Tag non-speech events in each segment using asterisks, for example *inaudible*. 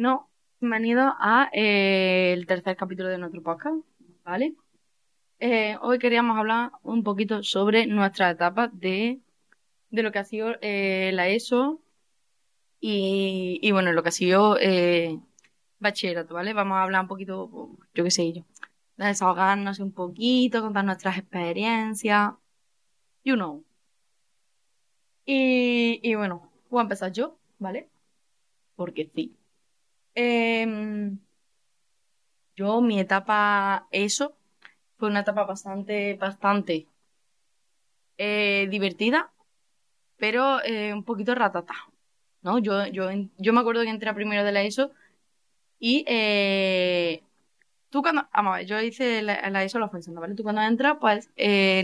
No, bienvenido a eh, el tercer capítulo de nuestro podcast, ¿vale? Eh, hoy queríamos hablar un poquito sobre nuestra etapa de, de lo que ha sido eh, la ESO y, y, bueno, lo que ha sido bachillerato, ¿vale? Vamos a hablar un poquito, yo qué sé yo, de desahogarnos un poquito, contar nuestras experiencias, you know. Y, y bueno, voy a empezar yo, ¿vale? Porque sí. Em, yo, mi etapa ESO fue una etapa bastante, bastante eh, divertida, pero eh, un poquito ratata, ¿no? Yo, yo, yo me acuerdo que entré a primero de la ESO y eh, tú cuando, yo hice la, ESO la ofensiva, ¿vale? Tú cuando entras, pues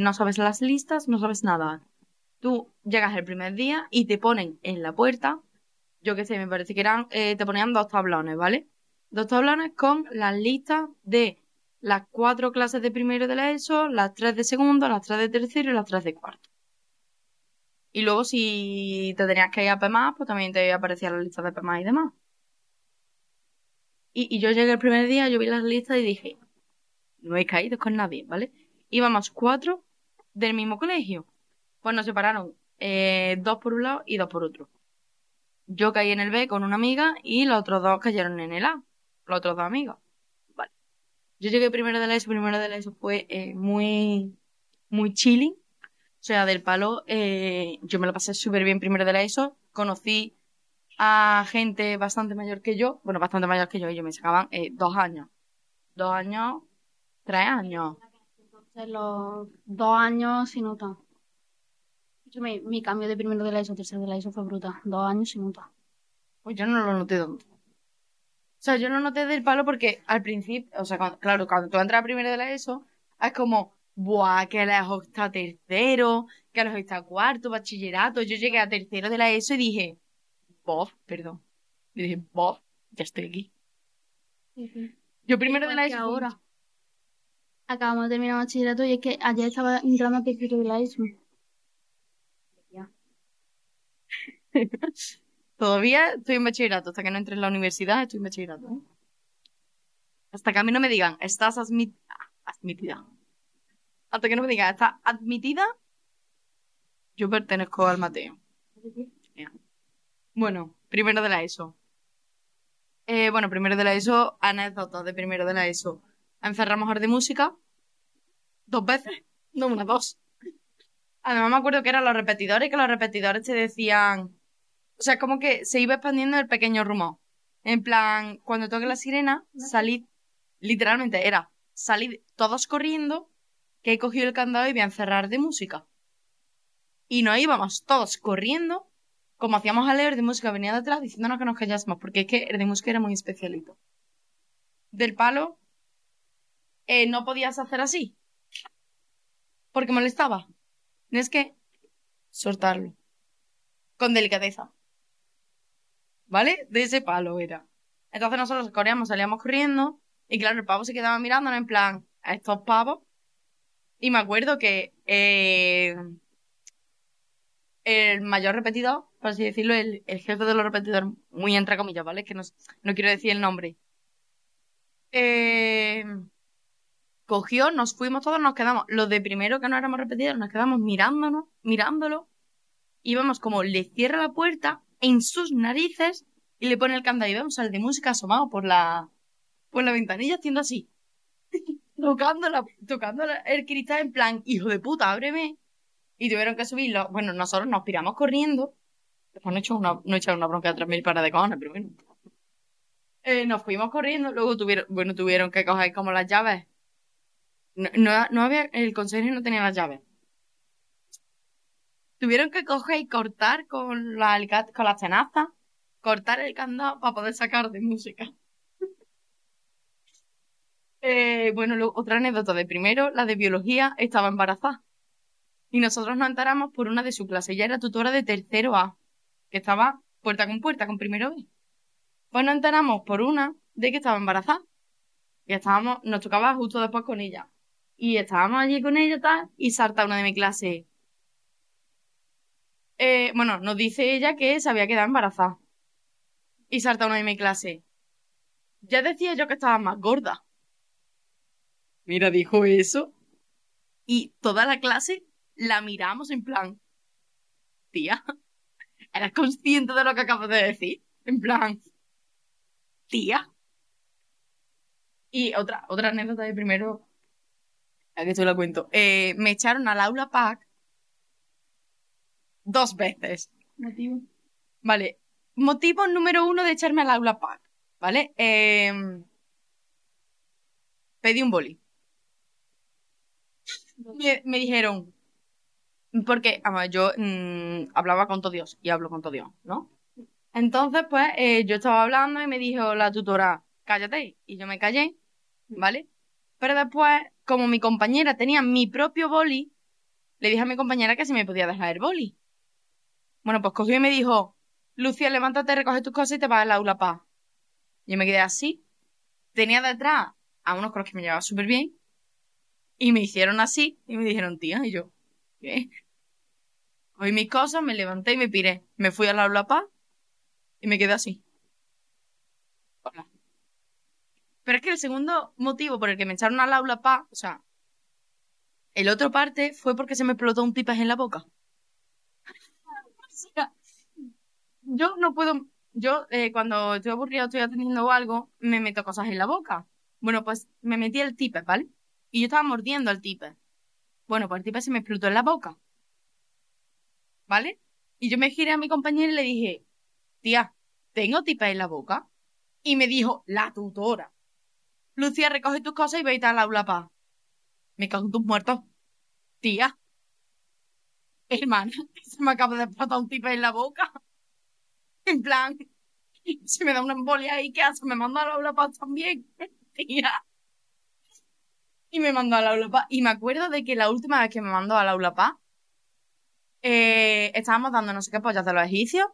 no sabes las listas, no sabes nada. Tú llegas el primer día y te ponen en la puerta, yo qué sé, me parece que eran, eh, te ponían dos tablones, ¿vale? Dos tablones con las listas de las cuatro clases de primero de la ESO, las tres de segundo, las tres de tercero y las tres de cuarto. Y luego si te tenías que ir a PEMAS, pues también te aparecía la lista de PEMAS y demás. Y, yo llegué el primer día, yo vi las listas y dije, no he caído con nadie, ¿vale? Íbamos cuatro del mismo colegio. Pues nos separaron eh, dos por un lado y dos por otro. Yo caí en el B con una amiga y los otros dos cayeron en el A. Los otros dos amigos. Vale. Yo llegué primero de la ESO, primero de la ESO fue eh, muy, muy chilling. O sea, del palo, eh, yo me lo pasé súper bien primero de la ESO. Conocí a gente bastante mayor que yo. Bueno, bastante mayor que yo. Ellos me sacaban eh, dos años. Dos años, tres años. Entonces, los dos años sin nota. Mi, mi cambio de primero de la ESO a tercero de la ESO fue brutal. Dos años sin nota. Pues yo no lo noté tanto. O sea, yo lo noté del palo porque al principio, o sea, cuando- claro, cuando tú entras a primero de la ESO, es como, buah, que lejos está tercero, que lejos está cuarto, bachillerato. Yo llegué a tercero de la ESO y dije, Bob, perdón. Y dije, Bob, ya estoy aquí. Yo primero de la ESO. ahora. Acabamos de terminar bachillerato y es que ayer estaba entrando a tercero de la ESO. *laughs* Todavía estoy en bachillerato, hasta que no entre en la universidad estoy en bachillerato. Hasta que a mí no me digan, estás ah, admitida. Hasta que no me digan, estás admitida, yo pertenezco al Mateo. Bueno, primero de la ESO. Eh, bueno, primero de la ESO, anécdotas de primero de la ESO. Arte de música dos veces, no una, dos. Además me acuerdo que eran los repetidores, que los repetidores te decían, o sea, como que se iba expandiendo el pequeño rumor. En plan, cuando toque la sirena, salid, literalmente era, salid todos corriendo, que he cogido el candado y voy a encerrar de música. Y nos íbamos todos corriendo, como hacíamos a leer de música, venía detrás diciéndonos que nos callásemos, porque es que el de música era muy especialito. Del palo, eh, no podías hacer así, porque molestaba. Tienes que soltarlo, con delicadeza. ¿Vale? De ese palo era. Entonces nosotros corríamos, salíamos corriendo, y claro, el pavo se quedaba mirándonos en plan, a estos pavos. Y me acuerdo que eh, el mayor repetidor, por así decirlo, el, el jefe de los repetidores, muy entre comillas, ¿vale? Que no, no quiero decir el nombre. Eh, cogió, nos fuimos todos, nos quedamos, los de primero que no éramos repetidores, nos quedamos mirándonos, mirándolo, íbamos como le cierra la puerta en sus narices y le pone el candado y vemos al de música asomado por la, por la ventanilla haciendo así. *laughs* tocando la, tocando el cristal en plan, hijo de puta, ábreme. Y tuvieron que subirlo. Bueno, nosotros nos piramos corriendo. Después no he hecho una, no una bronca de 3.000 para de cojones, pero bueno. Eh, nos fuimos corriendo, luego tuvieron, bueno, tuvieron que coger como las llaves. No, no, había, el consejo no tenía las llaves. Tuvieron que coger y cortar con la con las tenazas, cortar el candado para poder sacar de música. *laughs* Eh, bueno, luego, otra anécdota de primero, la de biología, estaba embarazada. Y nosotros nos enteramos por una de su clase. Ella era tutora de tercero A, que estaba puerta con puerta con primero B. Pues nos enteramos por una de que estaba embarazada. Y estábamos, nos tocaba justo después con ella. Y estábamos allí con ella tal, y salta una de mi clase. Eh, bueno, nos dice ella que se había quedado embarazada. Y salta una de mi clase. Ya decía yo que estaba más gorda. Mira, dijo eso. Y toda la clase la miramos en plan, tía, ¿eres consciente de lo que acabas de decir? En plan, tía. Y otra, otra anécdota de primero, a que te la cuento. Eh, me echaron al aula pack dos veces. Motivo. Vale. Motivo número uno de echarme al aula pack. ¿Vale? Eh, pedí un boli. Me, me dijeron, porque además, yo mm, hablaba con todo Dios y hablo con todo Dios, ¿no? Entonces, pues, eh, yo estaba hablando y me dijo la tutora, cállate. Y yo me callé, ¿vale? Pero después, como mi compañera tenía mi propio boli, le dije a mi compañera que si me podía dejar el boli. Bueno, pues cogió y me dijo, Lucía, levántate, recoge tus cosas y te vas al aula paz. Yo me quedé así. Tenía detrás a unos con los que me llevaba súper bien. Y me hicieron así y me dijeron, tía, y yo, ¿qué? Cogí mis cosas, me levanté y me piré. Me fui al aula paz y me quedé así. Hola. Pero es que el segundo motivo por el que me echaron al aula paz, o sea, el otro parte fue porque se me explotó un tipas en la boca. *laughs* O sea, yo no puedo, yo eh, cuando estoy aburrida, estoy atendiendo algo, me meto cosas en la boca. Bueno, pues me metí el tipe, ¿vale? Y yo estaba mordiendo al tipe. Bueno, pues el tipe se me explotó en la boca. ¿Vale? Y yo me giré a mi compañera y le dije, tía, ¿tengo tipe en la boca? Y me dijo, la tutora. Lucía, recoge tus cosas y vete al aula paz. Me cago en tus muertos. Tía. Hermana, *laughs* se me acaba de explotar un tipe en la boca. En plan, se me da una embolia y ¿qué hace? Me manda al aula paz también. *laughs* Tía. Y me mandó al aula paz. Y me acuerdo de que la última vez que me mandó al aula paz, eh, estábamos dando no sé qué pollas de los egipcios,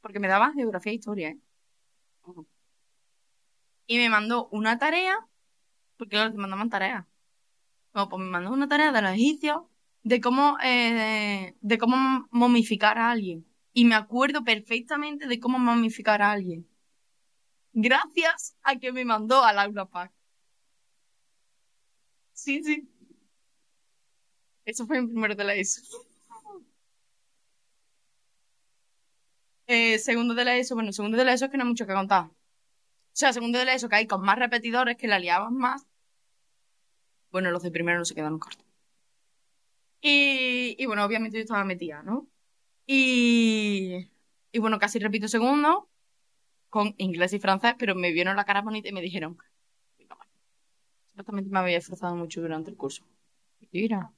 porque me daban geografía e historia, ¿eh? Y me mandó una tarea, porque claro, te mandaban tareas. Bueno, pues me mandó una tarea de los egipcios de cómo, eh, de cómo momificar a alguien. Y me acuerdo perfectamente de cómo momificar a alguien. Gracias a que me mandó al aula pack. Sí, sí. Eso fue en primero de la *laughs* ESO. Eh, segundo de la ESO, bueno, segundo de la ESO es que no hay mucho que contar. O sea, segundo de la ESO que hay con más repetidores que la liaban más. Bueno, los de primero no se quedaron cortos. Y, y bueno, obviamente yo estaba metida, ¿no? Y, y bueno, casi repito segundo con inglés y francés, pero me vieron la cara bonita y me dijeron, supuestamente me había esforzado mucho durante el curso. Mira.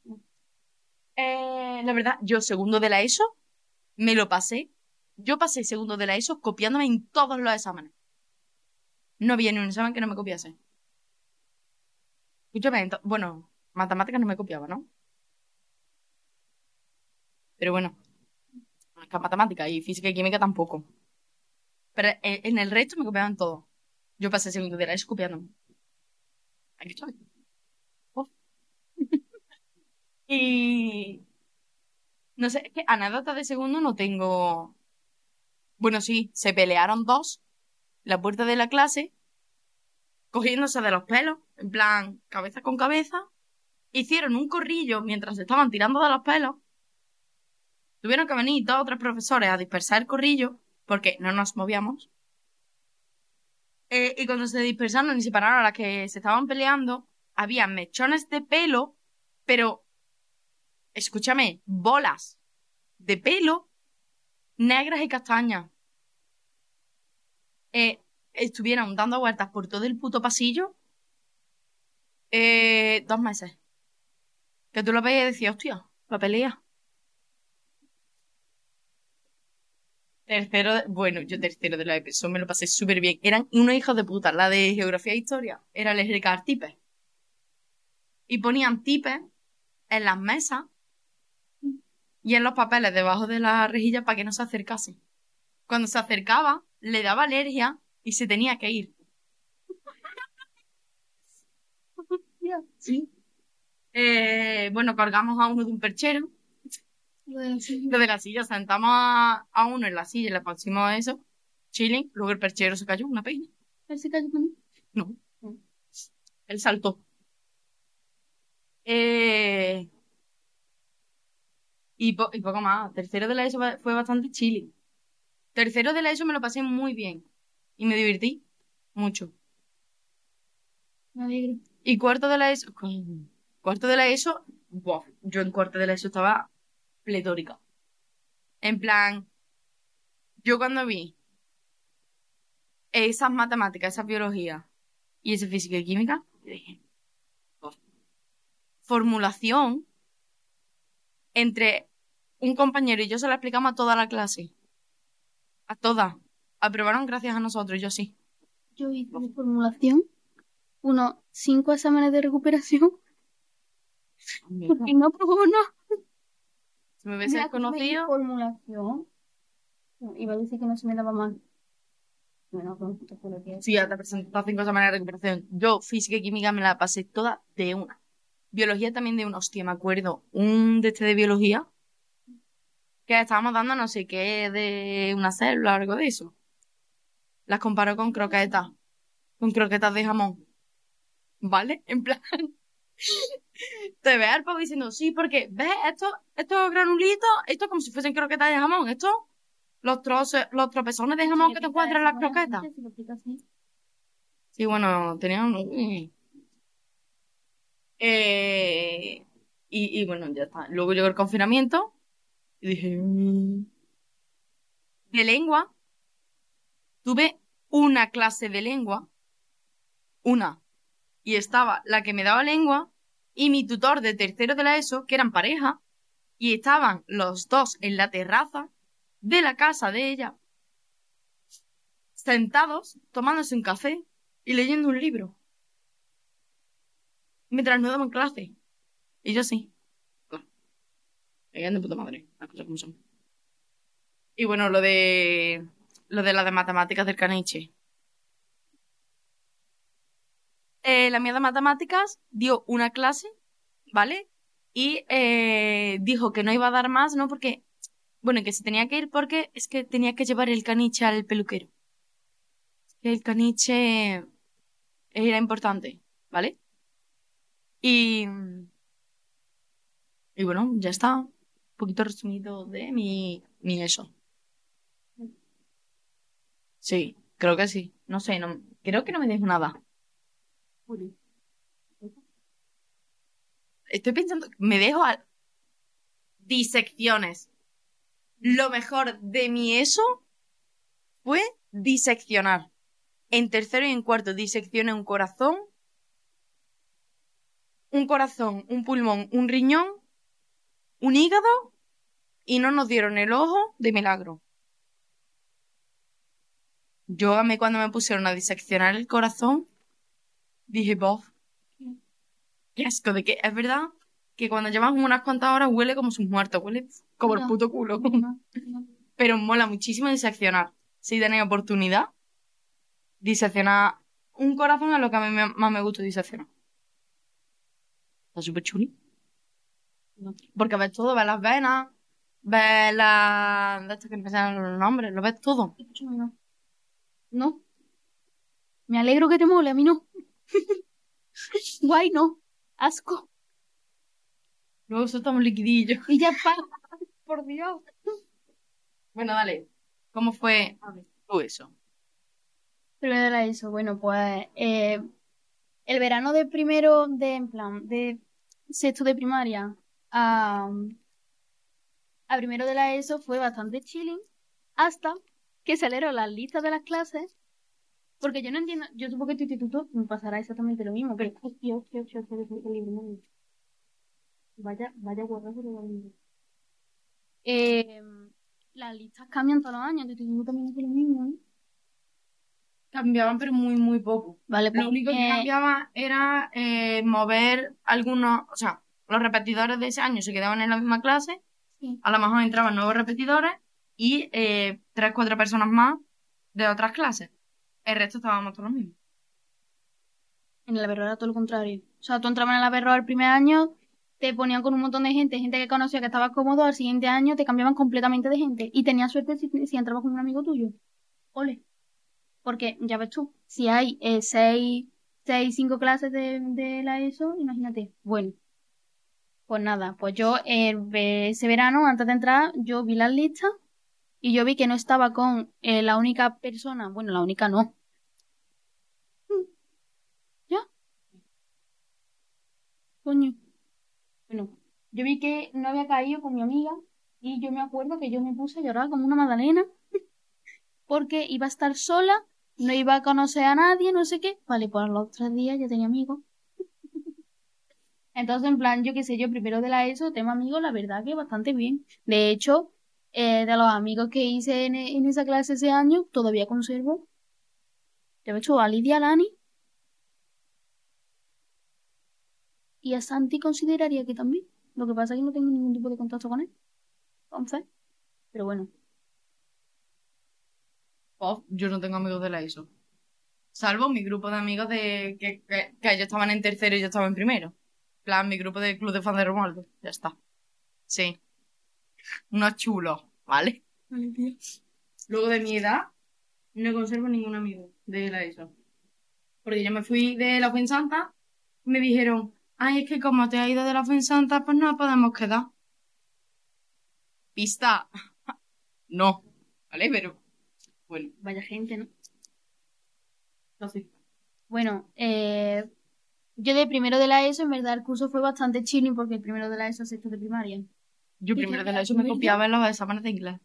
Eh, la verdad, yo segundo de la ESO me lo pasé. Yo pasé segundo de la ESO copiándome en todos los exámenes. No había ni un examen que no me copiase. Escúchame, bueno, matemáticas no me copiaba, ¿no? Pero bueno, matemáticas y física y química tampoco. Pero en, en el resto me copiaban todo. Yo pasé segundo de la ESO copiándome. Aquí estoy. Oh. Y no sé, es que anécdota de segundo no tengo. Bueno, sí, se pelearon dos, la puerta de la clase, cogiéndose de los pelos, en plan, cabeza con cabeza. Hicieron un corrillo mientras se estaban tirando de los pelos. Tuvieron que venir dos o tres profesores a dispersar el corrillo, porque no nos movíamos. Eh, y cuando se dispersaron y separaron a las que se estaban peleando, había mechones de pelo, pero, escúchame, bolas de pelo negras y castañas. Eh, estuvieron dando vueltas por todo el puto pasillo eh, dos meses. Que tú lo veías y decías, hostia, la pelea. Tercero, de- bueno, yo tercero de la EPSO me lo pasé súper bien. Eran unos hijos de puta. La de geografía e historia era electricar tipes. Y ponían tipes en las mesas y en los papeles debajo de la rejilla para que no se acercase. Cuando se acercaba, le daba alergia y se tenía que ir. Sí. Eh, bueno, cargamos a uno de un perchero. Lo de la silla. Lo de la silla, sentamos a, a uno en la silla y le pusimos eso, chilling. Luego el perchero se cayó, una peña. Él se cayó también. No. Él saltó. Eh, y, po- y poco más. Tercero de la ESO ba- fue bastante chile. Tercero de la ESO me lo pasé muy bien. Y me divertí mucho. Me alegro. Y cuarto de la ESO. Cuarto de la ESO. buah, yo en cuarto de la ESO estaba pletórica. En plan. Yo cuando vi esas matemáticas, esa biología y esa física y química, dije. Formulación entre un compañero y yo se la explicamos a toda la clase. A todas. Aprobaron gracias a nosotros, yo sí. Yo hice de formulación unos cinco exámenes de recuperación porque no aprobó nada. Si me hubiese conocido. formulación. Iba a decir que no se me daba mal. Bueno, juro que Sí, ya te presentado cinco semanas de recuperación. Yo, física y química, me la pasé toda de una. Biología también de una. Hostia, me acuerdo. Un de este de biología. Que estábamos dando no sé qué de una célula o algo de eso. Las comparó con croquetas. Con croquetas de jamón. ¿Vale? En plan. *laughs* Te ve al diciendo, sí, porque, ¿ves? Esto, estos granulitos, esto como si fuesen croquetas de jamón. Esto, los trozos, los tropezones de jamón que te en las croquetas. Sí, bueno, tenían... Eh, y, y bueno, ya está. Luego llegó el confinamiento y dije... "Mm". De lengua. Tuve una clase de lengua. Una. Y estaba la que me daba lengua y mi tutor de tercero de la ESO, que eran pareja, y estaban los dos en la terraza de la casa de ella, sentados, tomándose un café y leyendo un libro. Mientras no daban clase. Y yo sí. Ella de puta madre, las cosas como son. Y bueno, lo de. Lo de la de matemáticas del caniche. Eh, la mía de matemáticas dio una clase, ¿vale? Y eh, dijo que no iba a dar más, ¿no? Porque. Bueno, que se tenía que ir porque es que tenía que llevar el caniche al peluquero. El caniche era importante, ¿vale? Y, y bueno, ya está. Poquito resumido de mi, mi eso. Sí, creo que sí. No sé, no, creo que no me dejo nada. Estoy pensando, me dejo a disecciones. Lo mejor de mi eso fue diseccionar. En tercero y en cuarto diseccioné un corazón, un corazón, un pulmón, un riñón, un hígado y no nos dieron el ojo de milagro. Yo amé cuando me pusieron a diseccionar el corazón. Dije, bof, qué asco de que es verdad que cuando llevas unas cuantas horas huele como sus muertos, huele como el puto culo. No, no. Pero mola muchísimo diseccionar. Si tenéis oportunidad, diseccionar un corazón es lo que a mí me- más me gusta diseccionar. Está súper chuli. Porque ves todo, ves las venas, ves las... De estas que no me salen los nombres, lo ves todo. No. No. Me alegro que te mole, a mí no. *laughs* Guay, no. Asco. Luego soltamos liquidillo. Y ya está. Por Dios. Bueno, dale. ¿Cómo fue tú eso? Primero era eso. Bueno, pues eh, el verano de primero, de en plan, de sexto de primaria a, a primero de la ESO fue bastante chilling hasta que salieron las listas de las clases. Porque yo no entiendo, yo supongo que tu instituto me pasará exactamente lo mismo, pero hostia, hostia, hostia, hostia, hostia, el libro, no. Vaya, vaya guardazo de libro. Eh, las listas cambian todos los años, tu instituto también hace lo mismo, ¿eh? Cambiaban, pero muy, muy poco. Vale, pues, Lo único que eh, cambiaba era eh, mover algunos, o sea, los repetidores de ese año se quedaban en la misma clase, sí. a lo mejor entraban nuevos repetidores y eh, tres, cuatro personas más de otras clases. El resto estábamos todos los mismos. En el Averroa era todo lo contrario. O sea, tú entrabas en el Averroa el primer año, te ponían con un montón de gente, gente que conocía que estaba cómodo, al siguiente año te cambiaban completamente de gente. Y tenías suerte si, si entrabas con un amigo tuyo. Ole. Porque, ya ves tú, si hay eh, seis, seis, cinco clases de, de la ESO, imagínate. Bueno, pues nada, pues yo eh, ese verano, antes de entrar, yo vi las listas y yo vi que no estaba con eh, la única persona, bueno, la única no. ¿Ya? Coño. Bueno, yo vi que no había caído con mi amiga y yo me acuerdo que yo me puse a llorar como una magdalena *laughs* porque iba a estar sola, no iba a conocer a nadie, no sé qué. Vale, pues los tres días ya tenía amigos. Entonces, en plan, yo qué sé, yo primero de la ESO, tema amigos, la verdad que bastante bien. De hecho, eh, de los amigos que hice en, en, esa clase ese año, todavía conservo. He hecho a Lidia, Lani. Y a Santi consideraría que también. Lo que pasa es que no tengo ningún tipo de contacto con él. Entonces, pero bueno. Oh, yo no tengo amigos de la ESO. Salvo mi grupo de amigos de que, que, que ellos estaban en tercero y yo estaba en primero plan, mi grupo de club de fans de Romualdo. Ya está. Sí. Unos chulos, ¿vale? Luego de mi edad, no conservo ningún amigo de la ESO. Porque yo me fui de la Fuensanta y me dijeron, ay, es que como te has ido de la Fuensanta, pues no podemos quedar. Pista. *laughs* no. ¿Vale? Pero, bueno. Vaya gente, ¿no? No sé. Bueno, eh, yo de primero de la ESO, en verdad, el curso fue bastante chilling porque el primero de la ESO es sexto de primaria. Yo primero de la ESO me copiaba en los exámenes de inglés.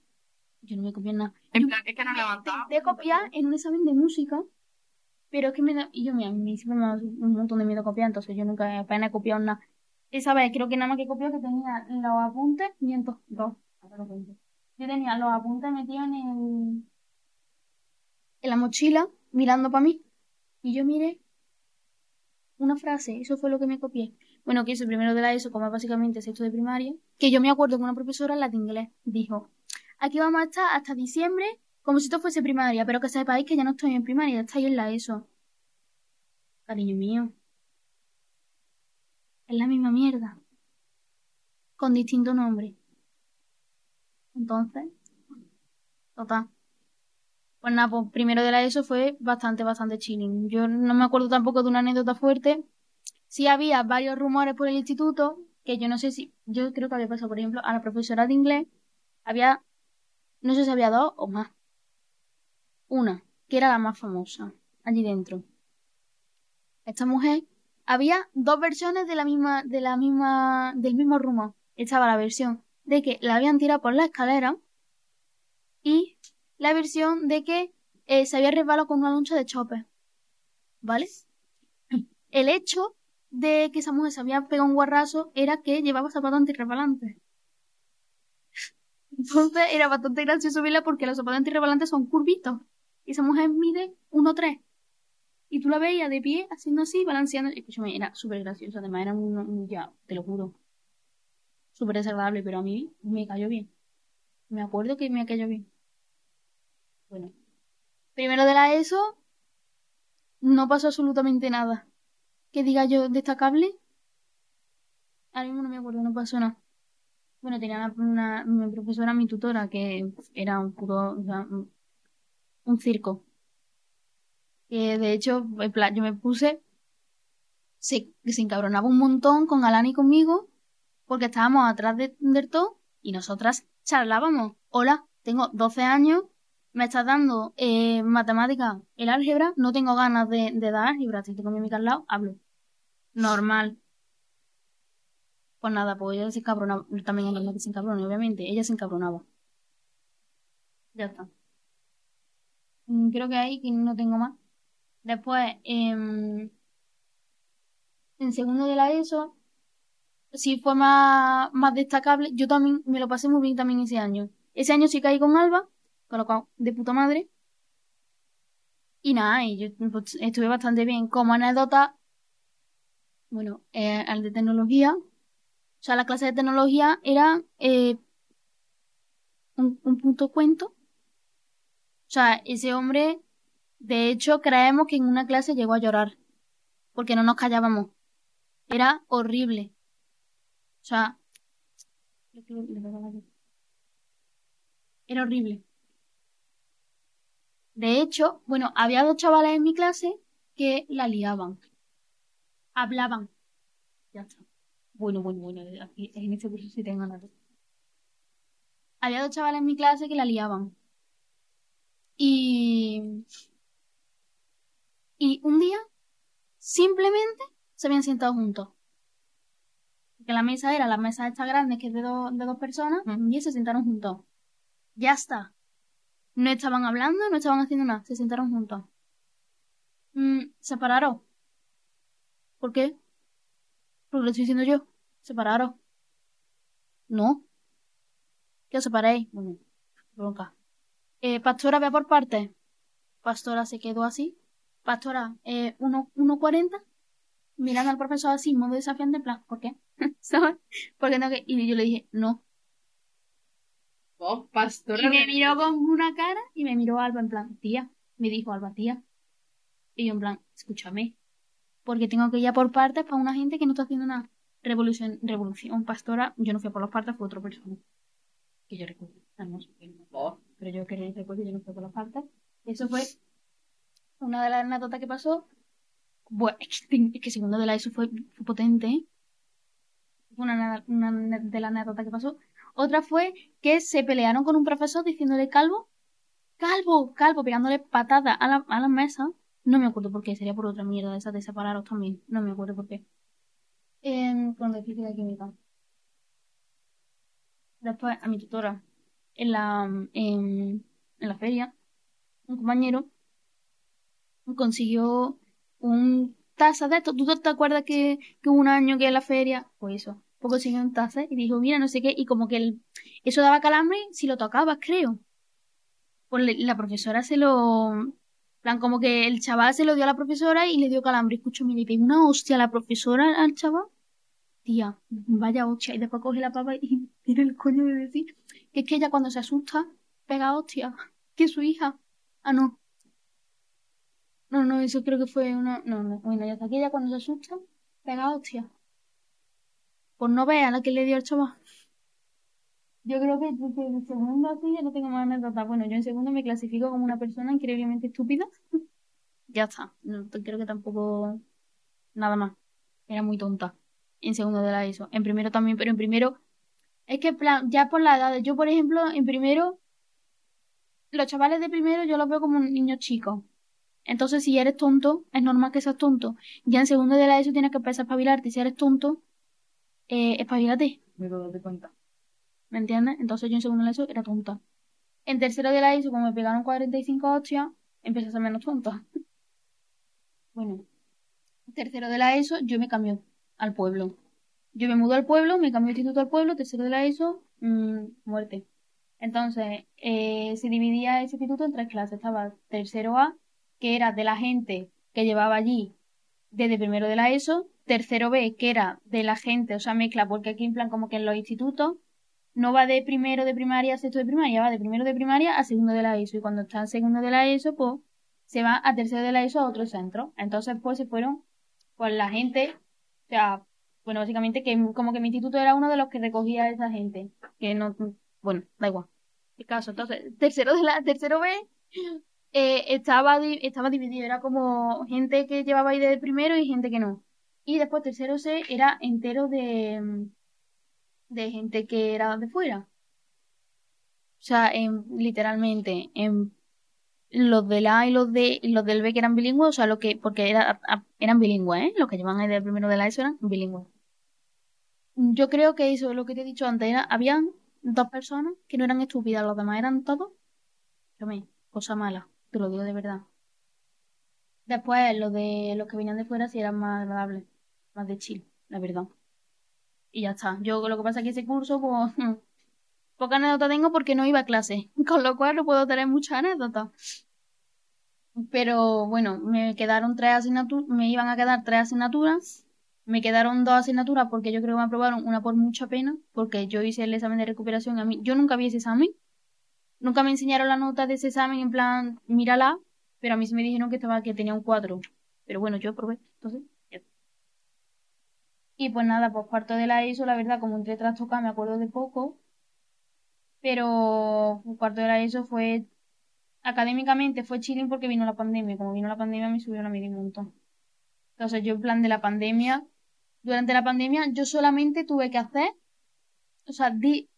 Yo no me copié en nada. En Yo plan, es que no levantaba. Intenté copiar en un examen de música, pero es que me da... Y yo, mira, a mí siempre me da un montón de miedo copiar, entonces yo nunca apenas he copiado nada. Esa vez creo que nada más que copió que tenía los apuntes, 502. Yo tenía los apuntes metidos en el... en la mochila, mirando para mí. Y yo miré una frase, eso fue lo que me copié. Bueno, que el primero de la ESO, como básicamente sexto de primaria, que yo me acuerdo que una profesora, la de inglés, dijo, aquí vamos a estar hasta diciembre como si esto fuese primaria, pero que sepáis que ya no estoy en primaria, estáis en la ESO. Cariño mío. Es la misma mierda. Con distinto nombre. Entonces, total. Pues nada, pues primero de la ESO fue bastante, bastante chilling. Yo no me acuerdo tampoco de una anécdota fuerte. Sí había varios rumores por el instituto, que yo no sé si, yo creo que había pasado, por ejemplo, a la profesora de inglés, había, no sé si había dos o más. Una, que era la más famosa, allí dentro. Esta mujer, había dos versiones de la misma, de la misma, del mismo rumor. Estaba la versión de que la habían tirado por la escalera y la versión de que eh, se había resbalado con una loncha de chope. ¿Vale? El hecho de que esa mujer se había pegado un guarrazo era que llevaba zapatos antirrebalantes. Entonces era bastante gracioso verla porque los zapatos antirrebalantes son curvitos. Y esa mujer mide 1,3. Y tú la veías de pie, haciendo así, balanceando. Escúchame, era súper gracioso. Además, era un, un, ya, te lo juro. Súper desagradable, pero a mí me cayó bien. Me acuerdo que me cayó bien. Bueno, primero de la ESO no pasó absolutamente nada. Que diga yo destacable. Ahora mismo no me acuerdo, no pasó nada. Bueno, tenía una, mi profesora, mi tutora, que era un puro, un, circo. Que de hecho, yo me puse, se, se encabronaba un montón con Alani y conmigo, porque estábamos atrás de, del todo y nosotras charlábamos. Hola, tengo 12 años, me estás dando eh, matemática, el álgebra, no tengo ganas de, de dar álgebra, si tengo mi amiga al lado, hablo. Normal. Pues nada, pues ella se encabronaba, también es que se encabrona, obviamente, ella se encabronaba. Ya está. Mm, Creo que ahí que no tengo más. Después, em, en segundo de la ESO, si fue más, más destacable, yo también me lo pasé muy bien también ese año. Ese año sí caí con Alba, con lo cual, de puta madre. Y nada, y yo pues, estuve bastante bien. Como anécdota, bueno, eh, al de tecnología, o sea, la clase de tecnología era eh, un, un punto cuento. O sea, ese hombre, de hecho, creemos que en una clase llegó a llorar, porque no nos callábamos. Era horrible. O sea, era horrible. De hecho, bueno, había dos chavales en mi clase que la liaban. Hablaban. Ya está. Bueno, bueno, bueno. Aquí, en este curso sí tengo nada. Había dos chavales en mi clase que la liaban. Y. Y un día, simplemente se habían sentado juntos. Porque la mesa era la mesa esta grande que es de, dos de dos personas, y se sentaron juntos. Ya está. No estaban hablando, no estaban haciendo nada, se sentaron juntos. Mm, separaron. ¿Por qué? Porque lo estoy diciendo yo. Separaron. No. ¿Qué os separéis? Bueno, bronca. Eh, Pastora, ve por partes. Pastora se quedó así. Pastora, eh, 1.40. Mirando al profesor así, modo desafiante, en plan, ¿por qué? *laughs* ¿Sabes? Porque no que... Y yo le dije, no. Oh, pastora. Y me miró con una cara y me miró Alba en plan, tía. Me dijo Alba, tía. Y yo en plan, escúchame. Porque tengo que ir a por partes para una gente que no está haciendo una revolución. Revolución pastora. Yo no fui a por las partes, fue otra persona. Que yo recuerdo. No. Oh, Pero yo quería decir pues, que yo no fui por las partes. Eso fue una de las anécdotas que pasó. Bueno, es que, es que segundo de la ESO fue, fue potente, ¿eh? Fue una, una de las anécdotas que pasó. Otra fue que se pelearon con un profesor diciéndole calvo. Calvo, calvo, pegándole patadas a la, a la mesa. No me acuerdo por qué, sería por otra mierda de esas de separaros también. No me acuerdo por qué. Eh, con la física química. Después, a mi tutora, en la, en, en la feria, un compañero consiguió un taza de esto. ¿Tú te acuerdas que, que un año que en la feria? Pues eso. Pues consiguió un taza y dijo, mira, no sé qué. Y como que el, eso daba calambre si lo tocabas, creo. Pues la profesora se lo... plan, como que el chaval se lo dio a la profesora y le dio calambre. Escucho, mira, y una hostia a la profesora al chaval. Tía, vaya hostia. Y después coge la papa y *laughs* tiene el coño de decir que es que ella cuando se asusta pega hostia. *laughs* Que su hija. Ah, no. No, no, eso creo que fue una... No, no, bueno, ya está. Que ella cuando se asusta pega hostia. Pues no vea la que le dio al chaval. Yo creo que, en segundo así ya no tengo más anécdotas. Bueno, yo en segundo me clasifico como una persona increíblemente estúpida. ya está. No, creo que tampoco nada más. Era muy tonta. En segundo de la ESO. En primero también, pero en primero es que plan, ya por la edad, yo por ejemplo, en primero, los chavales de primero yo los veo como niños chicos. Entonces, si eres tonto, es normal que seas tonto. Ya en segundo de la ESO tienes que empezar a espabilarte. Si eres tonto, eh, espabilate. me puedo dar cuenta. ¿Me entiendes? Entonces yo en segundo de la ESO era tonta. En tercero de la ESO, como me pegaron 45 hostias, empecé a ser menos tonta. *laughs* Bueno, en tercero de la ESO, yo me cambié al pueblo. Yo me mudo al pueblo, me cambié de instituto al pueblo, tercero de la ESO, mm, muerte. Entonces, eh, se dividía ese instituto en tres clases. Estaba tercero A, que era de la gente que llevaba allí desde primero de la ESO, tercero B, que era de la gente, o sea, mezcla, porque aquí en plan como que en los institutos no va de primero de primaria a sexto de primaria, va de primero de primaria a segundo de la ESO, y cuando está en segundo de la ESO, pues se va a tercero de la ESO a otro centro. Entonces, pues se fueron, pues la gente, o sea, bueno, básicamente que como que mi instituto era uno de los que recogía a esa gente, que no, bueno, da igual. El caso, entonces, tercero de la, tercero B, eh, estaba, estaba dividido, era como gente que llevaba ahí desde primero y gente que no. Y después tercero C era entero de, mm, de gente que era de fuera. O sea, en, literalmente, en los del A y los de los del B que eran bilingües, o sea, lo que, porque eran bilingües, ¿eh? Los que llevan ahí del primero de la ESO eran bilingües. Yo creo que eso, lo que te he dicho antes, era, habían dos personas que no eran estúpidas, los demás eran todos, cosa mala, te lo digo de verdad. Después, los de los que venían de fuera sí eran más agradables, más de chill, la verdad. Y ya está. Yo lo que pasa es que ese curso, pues, *laughs* poca anécdota tengo porque no iba a clase, *laughs* con lo cual no puedo tener muchas anécdotas. Pero bueno, me quedaron tres asignaturas, me iban a quedar tres asignaturas, me quedaron dos asignaturas porque yo creo que me aprobaron una por mucha pena, porque yo hice el examen de recuperación, a mí, yo nunca vi ese examen, nunca me enseñaron la nota de ese examen en plan, mírala, pero a mí sí me dijeron que estaba, que tenía un 4. Pero bueno, yo probé, entonces. Y pues nada, pues cuarto de la ESO, la verdad, como entré tras tocar, me acuerdo de poco. Pero cuarto de la ESO fue académicamente fue chilling porque vino la pandemia. Como vino la pandemia me subió la media un montón. Entonces yo en plan de la pandemia, durante la pandemia yo solamente tuve que hacer, o sea, di,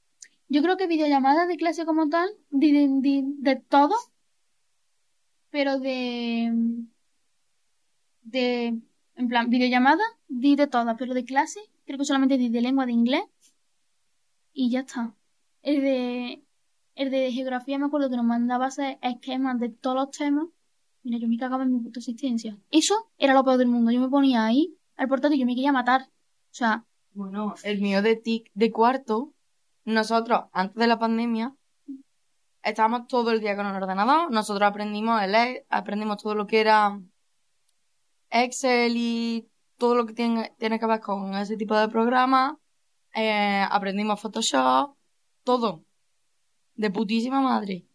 yo creo que videollamadas de clase como tal, de, todo, pero de, de, en plan, videollamada, di de todas, pero de clase, creo que solamente di de lengua de inglés y ya está. El de, el de geografía me acuerdo que nos mandaba hacer esquemas de todos los temas. Mira, yo me cagaba en mi puta existencia. Eso era lo peor del mundo. Yo me ponía ahí al portátil y yo me quería matar. O sea, Bueno, el mío de TIC de cuarto, nosotros, antes de la pandemia, estábamos todo el día con el ordenador. Nosotros aprendimos el aprendimos todo lo que era Excel y todo lo que tiene, tiene que ver con ese tipo de programas. Eh, aprendimos Photoshop, todo. De putísima madre.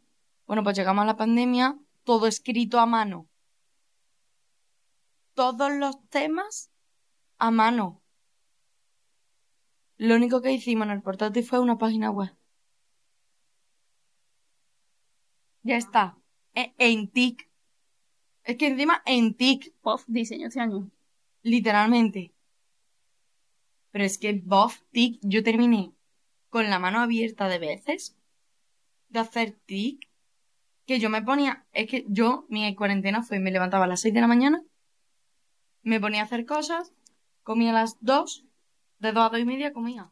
Bueno, pues llegamos a la pandemia, todo escrito a mano. Todos los temas a mano. Lo único que hicimos en el portátil fue una página web. Ya está. E- En TIC. Es que encima en TIC, pof, diseño este año. literalmente. Pero es que BOF, TIC, yo terminé con la mano abierta de veces de hacer TIC. Que yo me ponía, es que yo, mi cuarentena fue, me levantaba a las 6 de la mañana, me ponía a hacer cosas, comía a las 2, de 2 a 2 y media comía.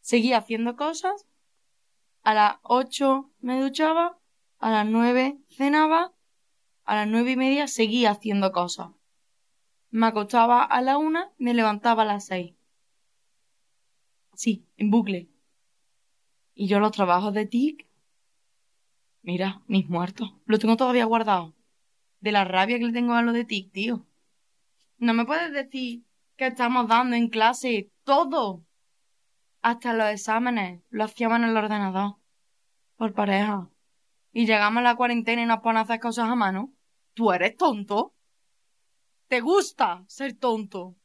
Seguía haciendo cosas, a las 8 me duchaba, a las 9 cenaba, a las 9 y media seguía haciendo cosas. Me acostaba a la 1, me levantaba a las 6. Sí, en bucle. Y yo los trabajos de TIC, mira, mis muertos, los tengo todavía guardados. De la rabia que le tengo a lo de TIC, tío. No me puedes decir que estamos dando en clase todo. Hasta los exámenes lo hacíamos en el ordenador. Por pareja. Y llegamos a la cuarentena y nos ponen a hacer cosas a mano. ¿Tú eres tonto? ¿Te gusta ser tonto?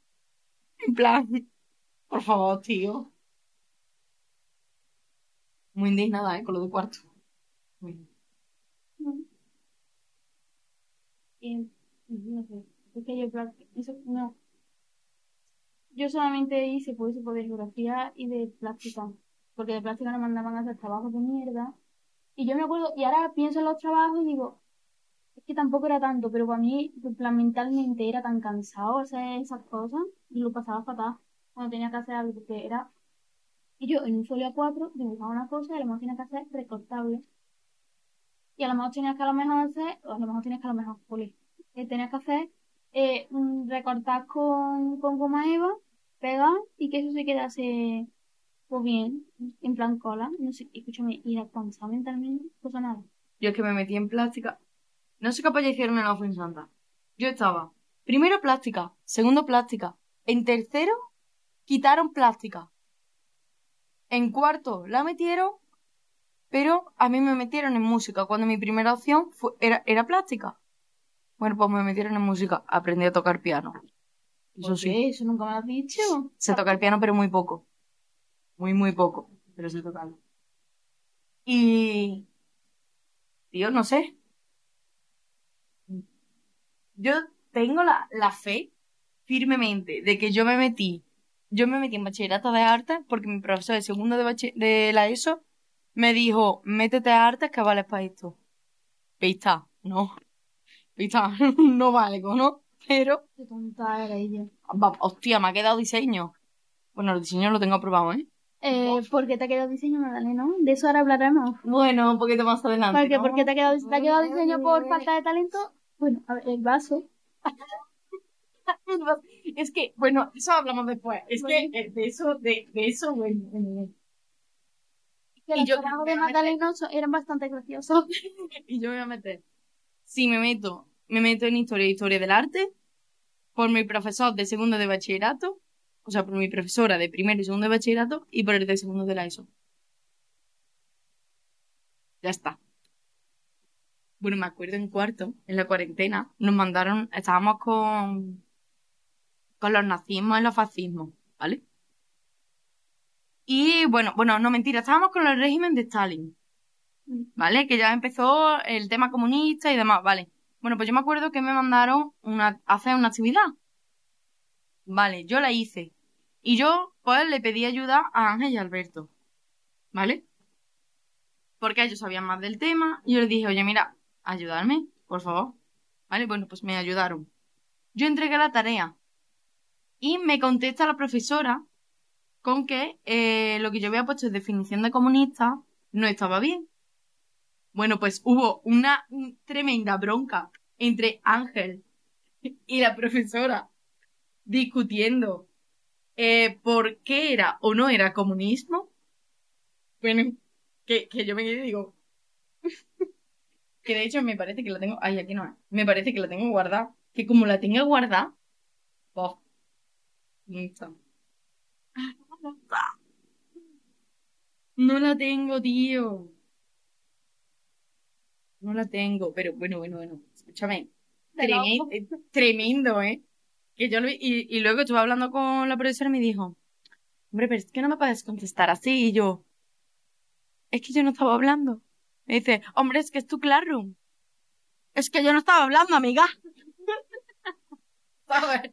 En plan, por favor, tío. Muy indignada, ¿eh? Con lo de cuarto. Muy. No sé, es que yo, eso, no. Yo solamente hice pues, tipo de geografía y de plástica, porque de plástica nos mandaban a hacer trabajos de mierda. Y yo me acuerdo, y ahora pienso en los trabajos y digo, es que tampoco era tanto, pero para mí, plan, mentalmente era tan cansado hacer esas cosas y lo pasaba fatal cuando tenía que hacer algo, porque era. Y yo en un folio A4 dibujaba una cosa y a lo mejor tenía que hacer recortable. Y a lo mejor tenías que a lo mejor hacer, o a lo mejor tenías que a lo mejor, poli, eh, tenías que hacer eh, recortar con, con goma eva, pegar y que eso se quedase pues bien, en plan cola. No sé, escúchame, ir a cansar mentalmente, cosa nada. Yo es que me metí en plástica. No sé capaz de hicieron en la Fuensanta. Yo estaba. Primero plástica. Segundo plástica. En tercero, quitaron plástica. En cuarto, la metieron. Pero a mí me metieron en música cuando mi primera opción fue, era, era plástica. Bueno, pues me metieron en música. Aprendí a tocar piano. Eso ¿Por sí. qué? Eso nunca me lo has dicho. Sé tocar el piano, pero muy poco. Muy, muy poco. Pero sé tocarlo. Y... Tío, no sé. Yo tengo la, la fe firmemente de que yo me metí. Yo me metí en bachillerato de artes porque mi profesor de segundo de, bache- de la ESO me dijo, métete a artes que vales para esto. Pista, no. Pista, *laughs* no valgo, ¿no? Pero Qué tonta era ella. Va- Hostia, me ha quedado diseño. Bueno, el diseño lo tengo aprobado, ¿eh? Eh, ¿Por qué te ha quedado diseño, Magdalena? De eso ahora hablaremos. Bueno, un poquito más adelante. ¿Por qué, ¿no? ¿Por qué te ha quedado, te ha quedado diseño por falta de talento? Bueno, a ver, el vaso. Es que, bueno, eso hablamos después. Es que eh, de eso, de, de eso, bueno. bueno. Que Y los yo- trabajos de Magdalena eran bastante graciosos. *laughs* Y yo me voy a meter. Sí, me meto. Me meto en historia e historia del arte. Por mi profesor de segundo de bachillerato. O sea, por mi profesora de primero y segundo de bachillerato. Y por el de segundo de la ESO. Ya está. Bueno, me acuerdo en cuarto, en la cuarentena, nos mandaron, estábamos con, con los nazismos y los fascismos, ¿vale? Y bueno, bueno, no mentira, estábamos con el régimen de Stalin. ¿vale? Que ya empezó el tema comunista y demás, ¿vale? Bueno, pues yo me acuerdo que me mandaron una, hacer una actividad. Vale, yo la hice. Y yo, pues, le pedí ayuda a Ángel y Alberto. ¿Vale? Porque ellos sabían más del tema. Y yo les dije, oye, mira, ayudarme, por favor. ¿Vale? Bueno, pues me ayudaron. Yo entregué la tarea. Y me contesta la profesora con que eh, lo que yo había puesto en definición de comunista no estaba bien. Bueno, pues hubo una tremenda bronca entre Ángel y la profesora discutiendo eh, por qué era o no era comunismo. Bueno, que, que yo me quedé y digo. que de hecho me parece que la tengo. Ay, aquí no es. Me parece que la tengo guardada. Que como la tengo guardada. No la tengo, tío. No la tengo, pero bueno, bueno, bueno. Escúchame. Tremendo, eh, tremendo, ¿eh? Que yo y, y luego estuve hablando con la profesora y me dijo, hombre, pero es que no me puedes contestar así. Y yo, es que yo no estaba hablando. Me dice, hombre, es que es tu classroom. Es que yo no estaba hablando, amiga. *laughs* ¿Sabes?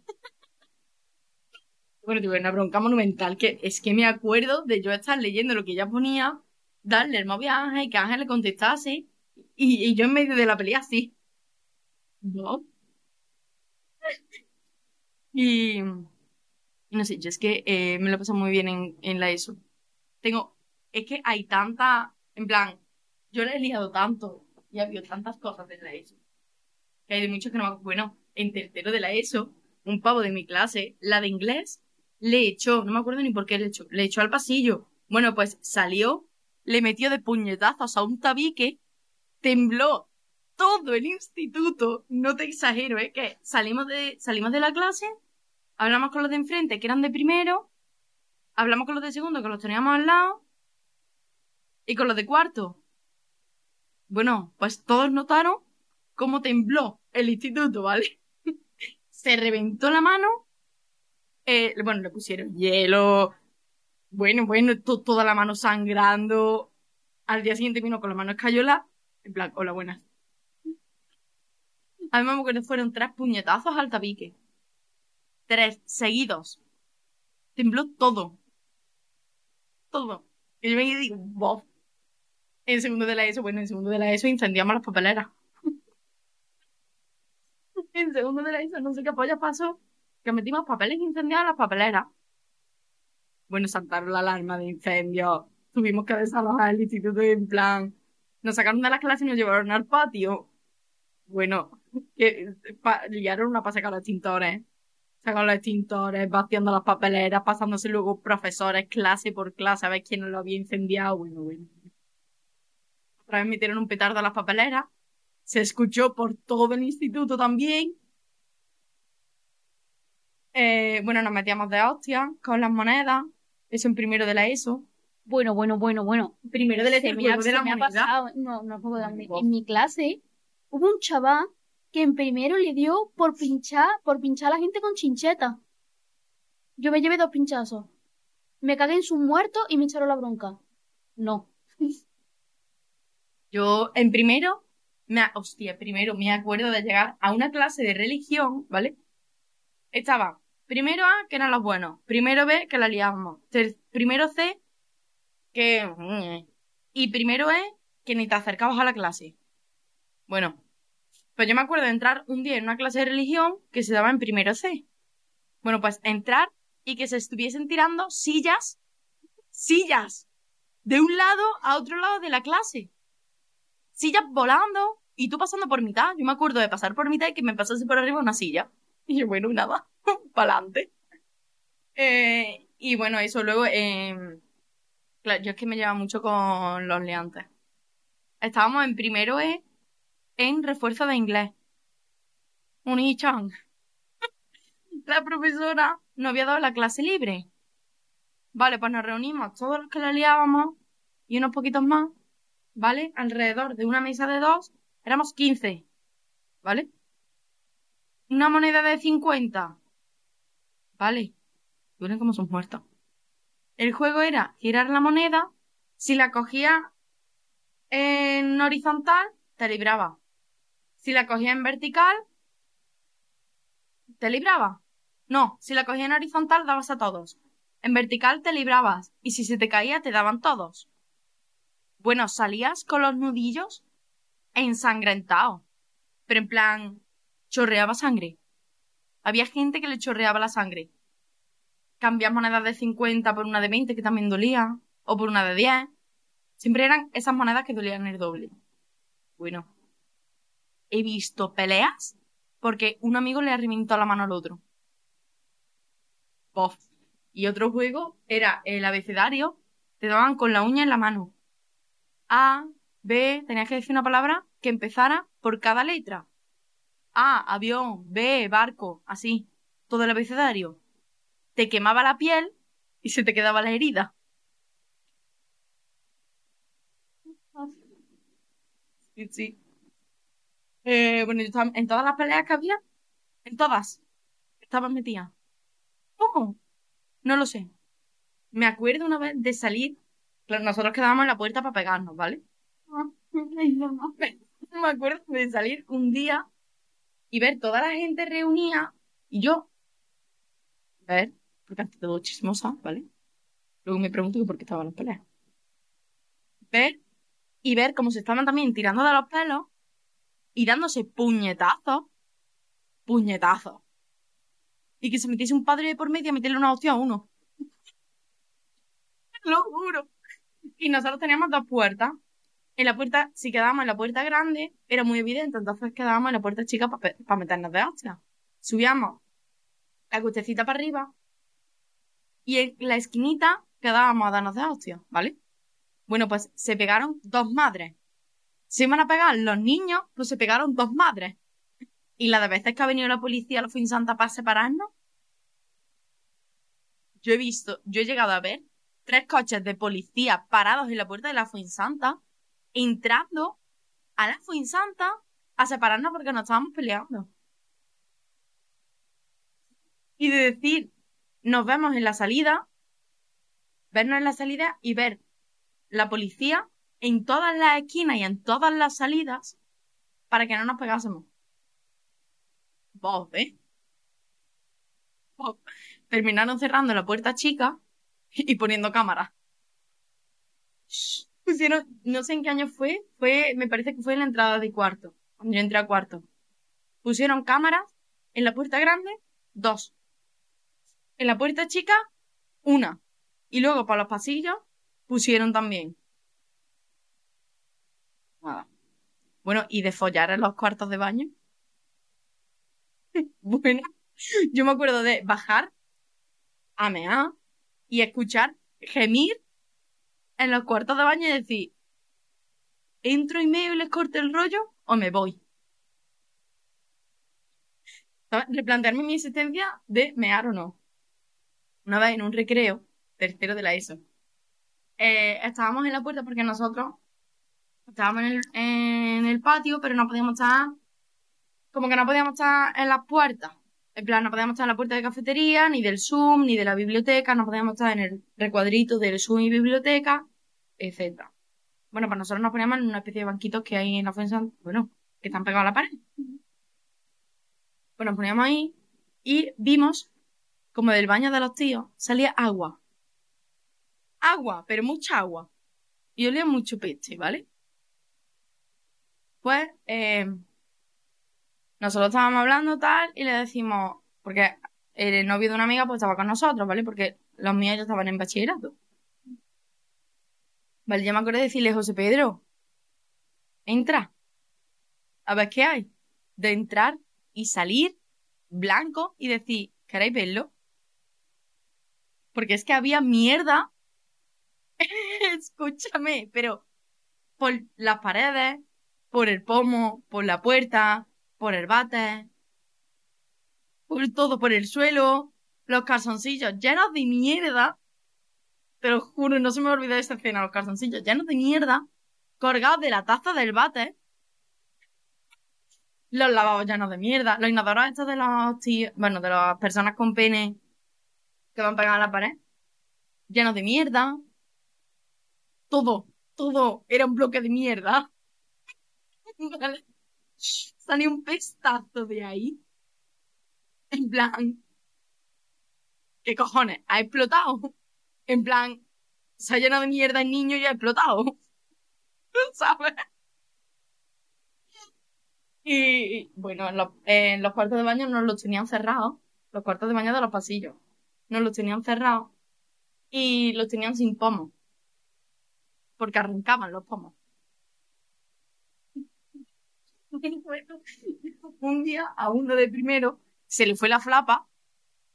Bueno, tuve una bronca monumental que es que me acuerdo de yo estar leyendo lo que ella ponía, darle el móvil a Ángel y que Ángel le contestase y, yo en medio de la pelea así. ¿No? Y, no sé, yo es que eh, me lo paso muy bien en, en la ESO. Tengo, es que hay tanta, en plan, yo le he liado tanto y ha habido tantas cosas en la ESO. Que hay de muchos que no Bueno, en tercero de la ESO, un pavo de mi clase, la de inglés, le echó, no me acuerdo ni por qué le echó, le echó al pasillo. Bueno, pues salió, le metió de puñetazos a un tabique tembló todo el instituto, no te exagero, ¿eh? Que salimos de, salimos de la clase, hablamos con los de enfrente, que eran de primero, hablamos con los de segundo, que los teníamos al lado, y con los de cuarto. Bueno, pues todos notaron cómo tembló el instituto, ¿vale? *laughs* Se reventó la mano, eh, bueno, le pusieron hielo, bueno, bueno, toda la mano sangrando. Al día siguiente vino con la mano escayola en plan, hola, buenas. Además, que fueron tres puñetazos al tabique. Tres seguidos. Tembló todo. Todo. Y yo me digo, bof. En segundo de la ESO, bueno, en segundo de la ESO incendiamos las papeleras. *laughs* en segundo de la ESO, no sé qué polla pasó, que metimos papeles incendiados en las papeleras. Bueno, saltaron la alarma de incendio. Tuvimos que desalojar el instituto en plan, nos sacaron de la clase y nos llevaron al patio. Bueno, *laughs* que liaron una pasa con los extintores. Sacaron los extintores, vaciando las papeleras, pasándose luego profesores clase por clase a ver quién lo había incendiado. Bueno, bueno. Otra vez metieron un petardo a las papeleras. Se escuchó por todo el instituto también. Eh, bueno, nos metíamos de hostia con las monedas. Eso en primero de la ESO. Bueno, bueno, bueno, bueno. Primero se me, ha, me ha pasado, no, no puedo darme. En mi clase hubo un chaval que en primero le dio por pinchar, por pinchar a la gente con chincheta. Yo me llevé dos pinchazos. Me cagué en su muerto y me echaron la bronca. No. *laughs* Yo en primero, me, hostia, primero me acuerdo de llegar a una clase de religión, ¿vale? Estaba primero A, que eran los buenos, primero B, que la liábamos, primero C, que... Mm, y primero es que ni te acercabas a la clase. Bueno, pues yo me acuerdo de entrar un día en una clase de religión que se daba en primero C. Bueno, pues entrar y que se estuviesen tirando sillas, sillas, de un lado a otro lado de la clase. Sillas volando y tú pasando por mitad. Yo me acuerdo de pasar por mitad y que me pasase por arriba una silla. *laughs* Y yo, bueno, nada, *laughs* para adelante. Eh, y bueno, eso luego, eh, Claro, yo es que me lleva mucho con los leantes. Estábamos en primero E en refuerzo de inglés. Un chan *laughs* la profesora no había dado la clase libre. Vale, pues nos reunimos todos los que la liábamos y unos poquitos más, ¿vale? Alrededor de una mesa de dos, éramos 15, ¿vale? Una moneda de 50, ¿vale? Duelen como son muertos. El juego era girar la moneda. Si la cogía en horizontal, te libraba. Si la cogía en vertical, te libraba. No, si la cogía en horizontal, dabas a todos. En vertical te librabas. Y si se te caía, te daban todos. Bueno, salías con los nudillos ensangrentado. Pero en plan, chorreaba sangre. Había gente que le chorreaba la sangre. Cambias monedas de 50 por una de 20 que también dolía. O por una de 10. Siempre eran esas monedas que dolían el doble. Bueno. He visto peleas porque un amigo le reventó la mano al otro. Pof. Y otro juego era el abecedario. Te daban con la uña en la mano. A, B, tenías que decir una palabra que empezara por cada letra. A, avión, B, barco, así. Todo el abecedario. Te quemaba la piel y se te quedaba la herida. Sí, sí. Eh, bueno, yo estaba en todas las peleas que había, en todas, estaba metida. ¿Cómo? No lo sé. Me acuerdo una vez de salir, nosotros quedábamos en la puerta para pegarnos, ¿vale? *laughs* Me acuerdo de salir un día y ver toda la gente reunida y yo ver, porque antes todo chismosa, ¿vale? Luego me pregunto por qué estaban las peleas. Ver y ver cómo se estaban también tirando de los pelos y dándose puñetazos, puñetazos. Y que se metiese un padre por medio a meterle una hostia a uno. *laughs* Lo juro. Y nosotros teníamos dos puertas. En la puerta, si quedábamos en la puerta grande, era muy evidente, entonces quedábamos en la puerta chica para meternos de hostia. Subíamos la cuestecita para arriba y en la esquinita quedábamos a darnos de hostia, ¿vale? Bueno, pues se pegaron dos madres. Se iban a pegar los niños, pues se pegaron dos madres. Y la de veces que ha venido la policía a la Santa para separarnos, yo he visto, yo he llegado a ver tres coches de policía parados en la puerta de la Santa, entrando a la Santa a separarnos porque nos estábamos peleando. Y de decir, nos vemos en la salida, vernos en la salida y ver la policía en todas las esquinas y en todas las salidas para que no nos pegásemos. Vos, ¿eh? Terminaron cerrando la puerta chica y poniendo cámaras. Pusieron, no sé en qué año fue, fue, me parece que fue en la entrada de cuarto, cuando yo entré a cuarto. Pusieron cámaras en la puerta grande, dos. En la puerta chica, una. Y luego para los pasillos pusieron también. Bueno, ¿y de follar en los cuartos de baño? *laughs* bueno, yo me acuerdo de bajar a mear y escuchar gemir en los cuartos de baño y decir, ¿entro y meo y les corto el rollo o me voy? Replantearme mi existencia de mear o no. Una vez en un recreo, tercero de la ESO, eh, estábamos en la puerta porque nosotros estábamos en el, en el patio, pero no podíamos estar, como que no podíamos estar en las puertas. En plan, no podíamos estar en la puerta de cafetería, ni del Zoom, ni de la biblioteca, no podíamos estar en el recuadrito del Zoom y biblioteca, etc. Bueno, pues nosotros nos poníamos en una especie de banquitos que hay en la fuerza, bueno, que están pegados a la pared. Pues nos poníamos ahí y vimos como del baño de los tíos salía agua. Agua, pero mucha agua. Y olía mucho peche, ¿vale? Pues eh, nosotros estábamos hablando tal y le decimos, porque el novio de una amiga pues estaba con nosotros, ¿vale? Porque los míos ya estaban en bachillerato. Vale, yo me acuerdo de decirle, José Pedro, entra. A ver qué hay. De entrar y salir blanco y decir, ¿queréis verlo? Porque es que había mierda. *laughs* Escúchame, pero por las paredes, por el pomo, por la puerta, por el bate, por todo, por el suelo, los calzoncillos llenos de mierda. Te lo juro, no se me olvida de esta escena, los calzoncillos llenos de mierda, colgados de la taza del bate. Los lavabos llenos de mierda, los inodoros estos de los tíos, bueno, de las personas con pene que van pegados a la pared, llenos de mierda. Todo, todo era un bloque de mierda. ¿Vale? Salió un pestazo de ahí. En plan, ¿qué cojones? Ha explotado. En plan, se ha llenado de mierda el niño y ha explotado. *laughs* ¿Sabes? Y bueno, en los, en los cuartos de baño nos los tenían cerrados. Los cuartos de baño de los pasillos. Nos los tenían cerrados. Y los tenían sin pomos. Porque arrancaban los pomos. *laughs* un día a uno de primero se le fue la flapa,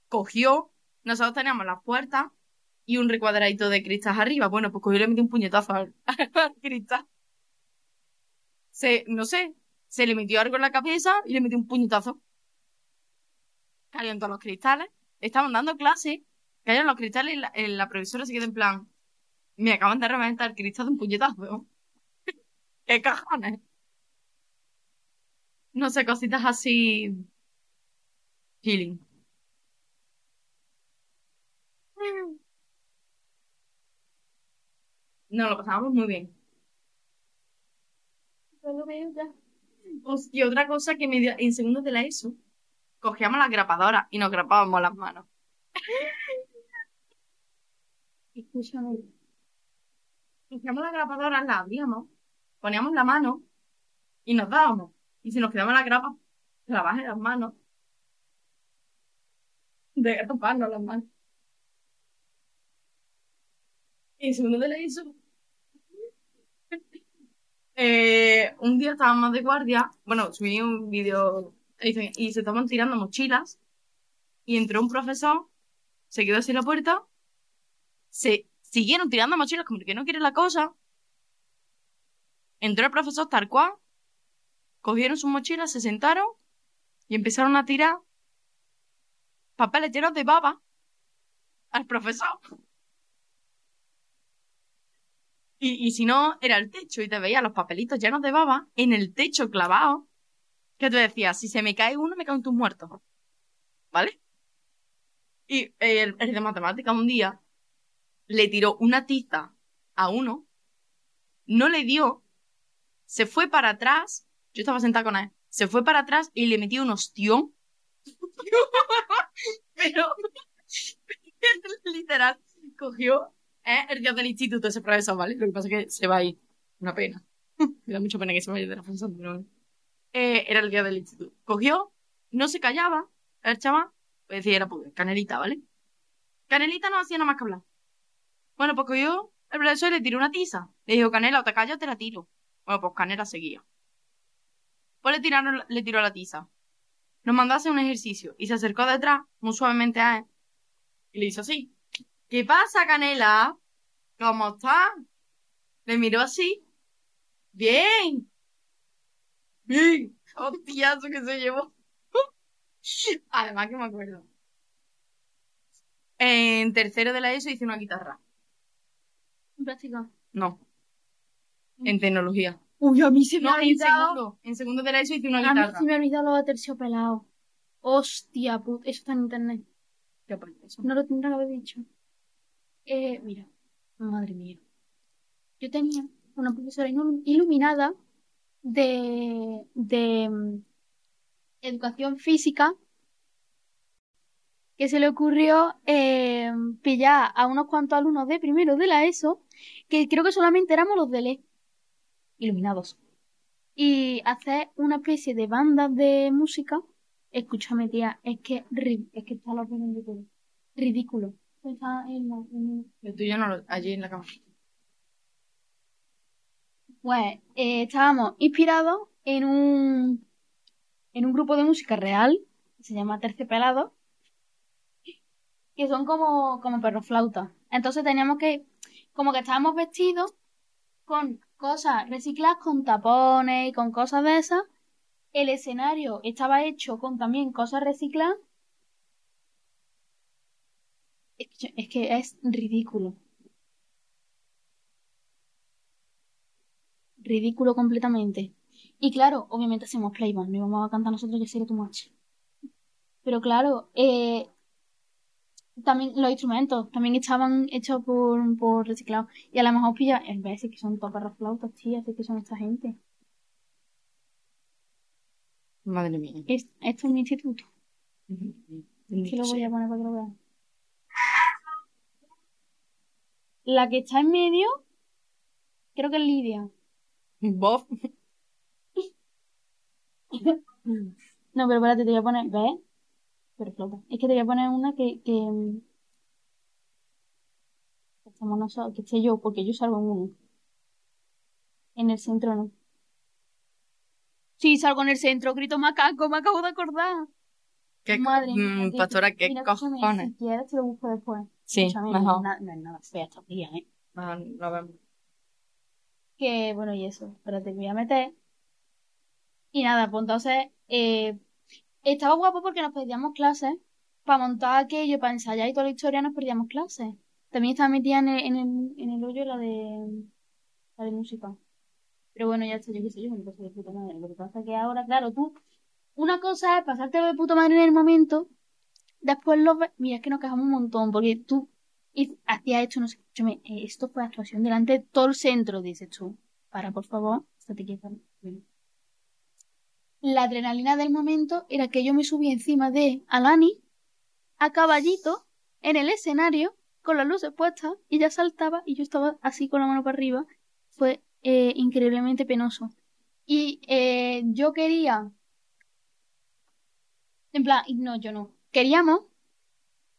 cogió, nosotros teníamos las puertas y un recuadradito de cristal arriba. Bueno, pues cogió y le metió un puñetazo al, *laughs* al cristal. Se, no sé, se le metió algo en la cabeza y le metió un puñetazo. Cayó en todos los cristales. Estaban dando clase, cayeron los cristales y la, y la profesora se quedó en plan, me acaban de reventar el cristal de un puñetazo. *laughs* ¿Qué cojones? No sé, cositas así. Healing. No, lo pasábamos muy bien. Yo lo veo ya. Pues, y otra cosa que me dio en segundos de la ESO, cogíamos las grapadoras y nos grapábamos las manos. Escúchame. Cogíamos las grapadoras, las abríamos, poníamos la mano y nos dábamos. Y si nos quedaban las grapas, clavadas en las manos. De graparnos las manos. Y segundo de la ESO, eh, un día estábamos de guardia, bueno, subí un vídeo y se estaban tirando mochilas y entró un profesor, se quedó así en la puerta, se siguieron tirando mochilas como que no quiere la cosa. Entró el profesor tal cual, cogieron sus mochilas, se sentaron y empezaron a tirar papeles llenos de baba al profesor. Y, y si no, era el techo y te veías los papelitos llenos de baba en el techo clavado. Que tú decías, si se me cae uno, me caen tus muertos. ¿Vale? Y el, el de matemática un día le tiró una tiza a uno, no le dio, se fue para atrás, yo estaba sentada con él, se fue para atrás y le metió un ostión. *laughs* Pero, *laughs* literal, cogió ¿eh? el día del instituto ese profesor, ¿vale? Lo que pasa es que se va ahí. Una pena. *laughs* Me da mucha pena que se vaya de la función, pero. Eh, era el día del instituto. Cogió, no se callaba, el chaval, pues decía, era pues, Canelita, ¿vale? Canelita no hacía nada más que hablar. Bueno, pues cogió el profesor y le tiró una tiza. Le dijo, Canela, o te callas o te la tiro. Bueno, pues Canela seguía. Pues le, tiraron, le tiró la tiza. Nos mandó a hacer un ejercicio y se acercó detrás, muy suavemente a él, y le hizo así. ¿Qué pasa, Canela? ¿Cómo estás? Le miró así. Bien. Bien. Hostiazo que se llevó. *laughs* Además que me acuerdo. En tercero de la ESO hice una guitarra. En práctica. No. En tecnología. Uy, a mí se me No, ha en olvidado. segundo. En segundo de la ESO hice una A mí guitarra. se me ha olvidado lo de terciopelado. Hostia, put, eso está en internet. No lo tendrá que haber dicho. Eh, mira, madre mía. Yo tenía una profesora ilu- iluminada de, de mm, educación física que se le ocurrió eh, pillar a unos cuantos alumnos de primero de la ESO, que creo que solamente éramos los de LE, iluminados, y hacer una especie de banda de música. Escúchame, tía, es que, es que está lo todo. Ridículo. Está en la- en- El tuyo no lo... Allí en la cama. Pues eh, estábamos inspirados en un, en un grupo de música real, que se llama Terciopelado, que son como, como perros flautas. Entonces teníamos que, como que estábamos vestidos con cosas recicladas, con tapones y con cosas de esas. El escenario estaba hecho con también cosas recicladas. Es que, es que ridículo. Ridículo completamente. Y claro, obviamente hacemos playback, no íbamos a cantar nosotros Yo sería tu match. Pero claro, eh, también los instrumentos también estaban hechos por, por reciclado. Y a lo mejor pilla, en vez que son todas flautas, tío, así que son esta gente. Madre mía. Es- esto es mi instituto. Que lo voy a poner para que lo vean. La que está en medio, creo que es Lidia. Bob. *laughs* No, pero espérate, te voy a poner, ¿ves? Pero. Es que te voy a poner una que, que, mm, que estamos nosotros, que esté yo, porque yo salgo en uno. En el centro no. Sí, salgo en el centro, grito macaco, me acabo de acordar. ¿Qué Madre mía, mm, pastora, qué mira, cojones? Si quieres te lo busco después. Sí, Escúchame, no, mejor. na- no es nada fea esta tía, ¿eh? Ah, lo vemos. Que, bueno, y eso. Espérate, que voy a meter. Y nada, pues entonces, eh, estaba guapo porque nos perdíamos clases. Para montar aquello, para ensayar y toda la historia, nos perdíamos clases. También estaba metida en el, en el, en el hoyo la de, la de música. Pero bueno, ya está, yo qué sé, yo me lo de puta madre. Lo que pasa es que ahora, claro, tú, una cosa es pasártelo de puta madre en el momento, después lo ves, mira, es que nos quejamos un montón, porque tú hacías esto, no sé, escúchame, eh, esto fue actuación delante de todo el centro, dices tú. Para, por favor, estate quieta. La adrenalina del momento era que yo me subí encima de Alani, a caballito, en el escenario, con las luces puestas, y ella saltaba y yo estaba así con la mano para arriba. Fue eh, increíblemente penoso. Y eh, yo quería... En plan, no, yo no. Queríamos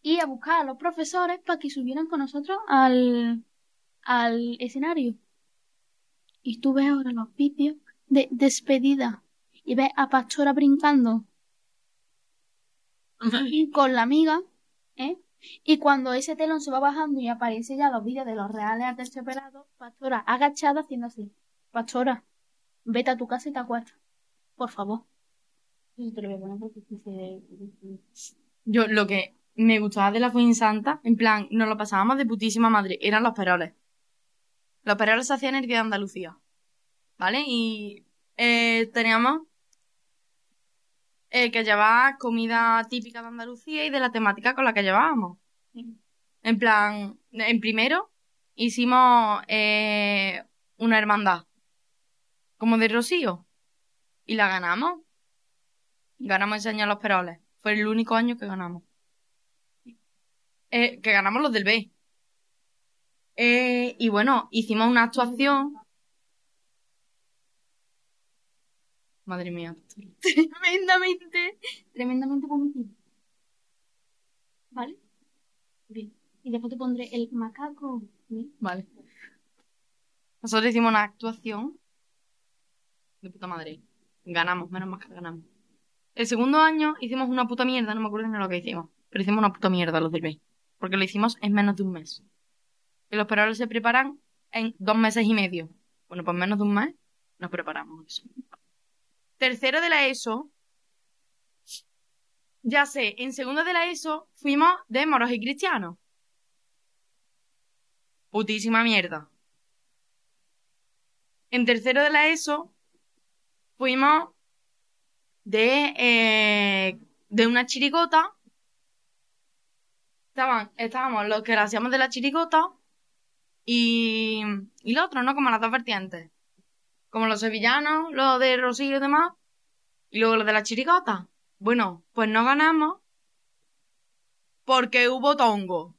ir a buscar a los profesores para que subieran con nosotros al, al escenario. Y tú ves ahora los vídeos de despedida y ves a Pastora brincando con la amiga, ¿eh? Y cuando ese telón se va bajando y aparece ya los vídeos de los reales aterciopelados, Pastora agachada haciendo así. Pastora, vete a tu casa y te acuestas. Por favor. Yo, lo que me gustaba de la Santa, en plan, nos lo pasábamos de putísima madre, eran los peroles. Los peroles se hacían el día de Andalucía. ¿Vale? Y eh, teníamos eh, que llevar comida típica de Andalucía y de la temática con la que llevábamos. En plan, en primero hicimos eh, una hermandad, como de Rocío, y la ganamos. Ganamos a los peroles. Fue el único año que ganamos. Eh, que ganamos los del B. Eh, y bueno, hicimos una actuación. Madre mía. tremendamente, tremendamente vomitado. ¿Vale? Bien. Y después te pondré el macaco. ¿sí? Vale. Nosotros hicimos una actuación de puta madre. Ganamos, menos mal que ganamos. El segundo año hicimos una puta mierda, no me acuerdo ni lo que hicimos. Pero hicimos una puta mierda los del B. Porque lo hicimos en menos de un mes. Y los peroles se preparan en dos meses y medio. Bueno, pues menos de un mes nos preparamos. Tercero de la ESO. Ya sé, en segundo de la ESO fuimos de moros y cristianos. Putísima mierda. En tercero de la ESO fuimos de, eh, de una chirigota. Estaban, estábamos los que la hacíamos de la chirigota y, y los otros, ¿no? Como las dos vertientes. Como los sevillanos, los de Rocío y demás. Y luego los de la chirigota. Bueno, pues no ganamos porque hubo tongo.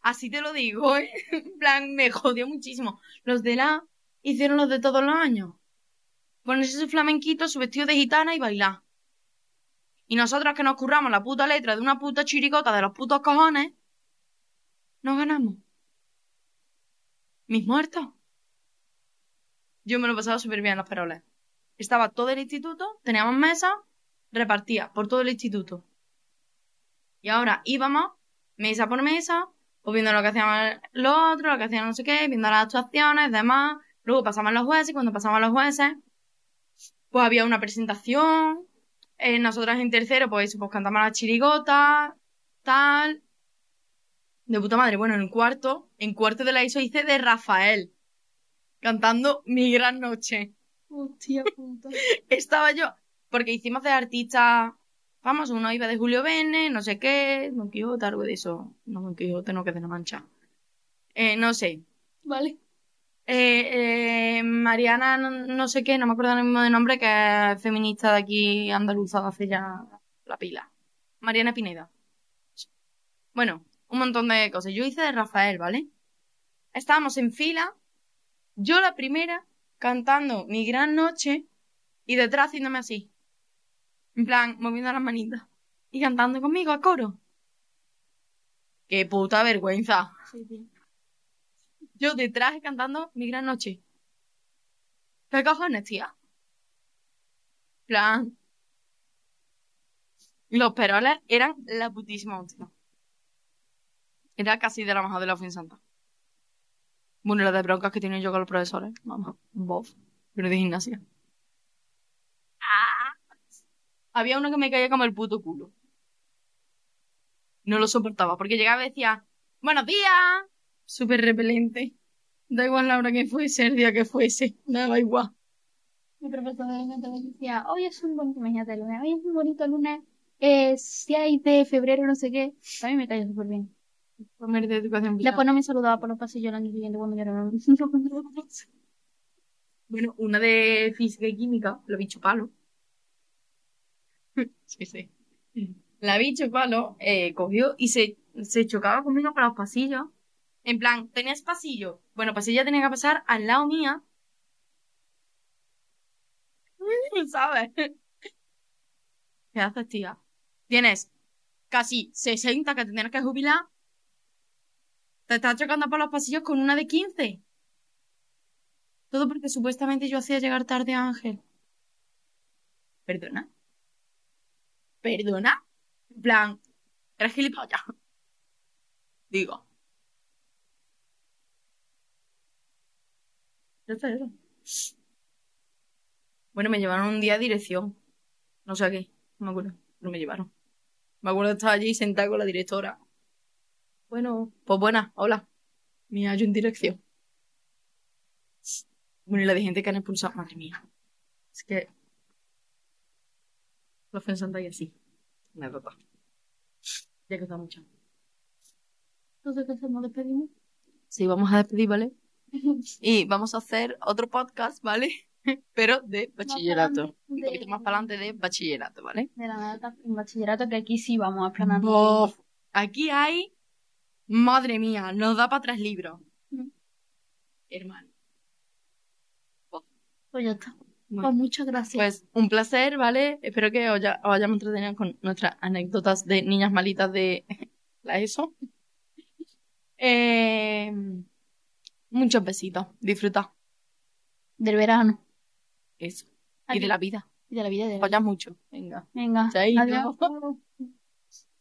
Así te lo digo, ¿eh? *laughs* En plan, me jodió muchísimo. Los de la hicieron los de todos los años. Ponerse su flamenquito, su vestido de gitana y bailar. Y nosotras que nos curramos la puta letra de una puta chiricota de los putos cojones, no ganamos. Mis muertos. Yo me lo he pasado súper bien en los peroles. Estaba todo el instituto, teníamos mesas, repartía por todo el instituto. Y ahora íbamos, mesa por mesa, pues viendo lo que hacían los otros, lo que hacían no sé qué, viendo las actuaciones, demás. Luego pasaban los jueces, y cuando pasaban los jueces, pues había una presentación. Eh, nosotras en tercero, pues pues cantamos las chirigotas, tal. De puta madre. Bueno, en cuarto, en cuarto de la ISO hice de Rafael, cantando Mi Gran Noche. Hostia puta. *laughs* Estaba yo, porque hicimos de artista famosos. Uno iba de Julio Verne, no sé qué, Don Quijote, algo de eso. No, Don Quijote no, que de la Mancha. Eh, no sé. Vale. Eh, eh, Mariana, no, no sé qué, no me acuerdo ahora mismo de nombre, que es feminista de aquí andaluza hace ya la pila. Mariana Pineda. Bueno, un montón de cosas. Yo hice de Rafael, ¿vale? Estábamos en fila, yo la primera, cantando Mi Gran Noche, y detrás haciéndome así. En plan, moviendo las manitas. Y cantando conmigo a coro. Qué puta vergüenza. Sí, tío. Yo detrás cantando Mi Gran Noche. ¿Qué cojones, tía? Plan. Los peroles eran la putísima hostia. Era casi de la mejor de la Santa. Bueno, la de broncas que tienen yo con los profesores. Vamos, bof. Pero de gimnasia. Ah. Había uno que me caía como el puto culo. No lo soportaba, porque llegaba y decía, ¡Buenos días! Súper repelente. Da igual la hora que fuese, el día que fuese. Nada igual. Mi profesor de también decía, hoy es un bonito, imagínate el lunes, hoy es un bonito lunes, eh, 6 de febrero, no sé qué. A mí me cae súper bien. Comer de educación. Después no me saludaba por los pasillos el año siguiente cuando yo era una- *laughs* Bueno, una de física y química, la bicho palo. *laughs* sí, sí. La bicho palo eh, cogió y se, se chocaba conmigo por los pasillos. En plan, tenías pasillo. Bueno, pues ella tenía que pasar al lado mía. *laughs* ¿Sabes? ¿Qué haces, tía? Tienes casi 60 que te tienes que jubilar. Te estás chocando por los pasillos con una de 15. Todo porque supuestamente yo hacía llegar tarde a Ángel. ¿Perdona? ¿Perdona? En plan, eres gilipollas. Digo. Ya está eso. Bueno, me llevaron un día a dirección. No sé a qué, no me acuerdo. No me llevaron. Me acuerdo de estar allí sentada con la directora. Bueno, pues buena, hola. Me hallo en dirección. Bueno, y la de gente que han expulsado, madre mía. Es que. Los en Santa y así. Anécdota. Ya que está mucho. Entonces, ¿qué hacemos? ¿Despedimos? Sí, vamos a despedir, ¿vale? *laughs* Y vamos a hacer otro podcast, ¿vale? *laughs* Pero de bachillerato. Un De- poquito más para adelante de bachillerato, ¿vale? De la nada en bachillerato, que aquí sí vamos a. Bof. Aquí hay. Madre mía, nos da para tres libros. Mm. Hermano. Pues ya está. Bueno. Pues muchas gracias. Pues un placer, ¿vale? Espero que os, haya- os hayamos entretenido con nuestras anécdotas de niñas malitas de *laughs* la ESO. Eh, muchos besitos. Disfruta. Del verano. Eso. Y de la vida. Y de la vida de Follas mucho. Venga. Venga. Chaito. Adiós. *laughs*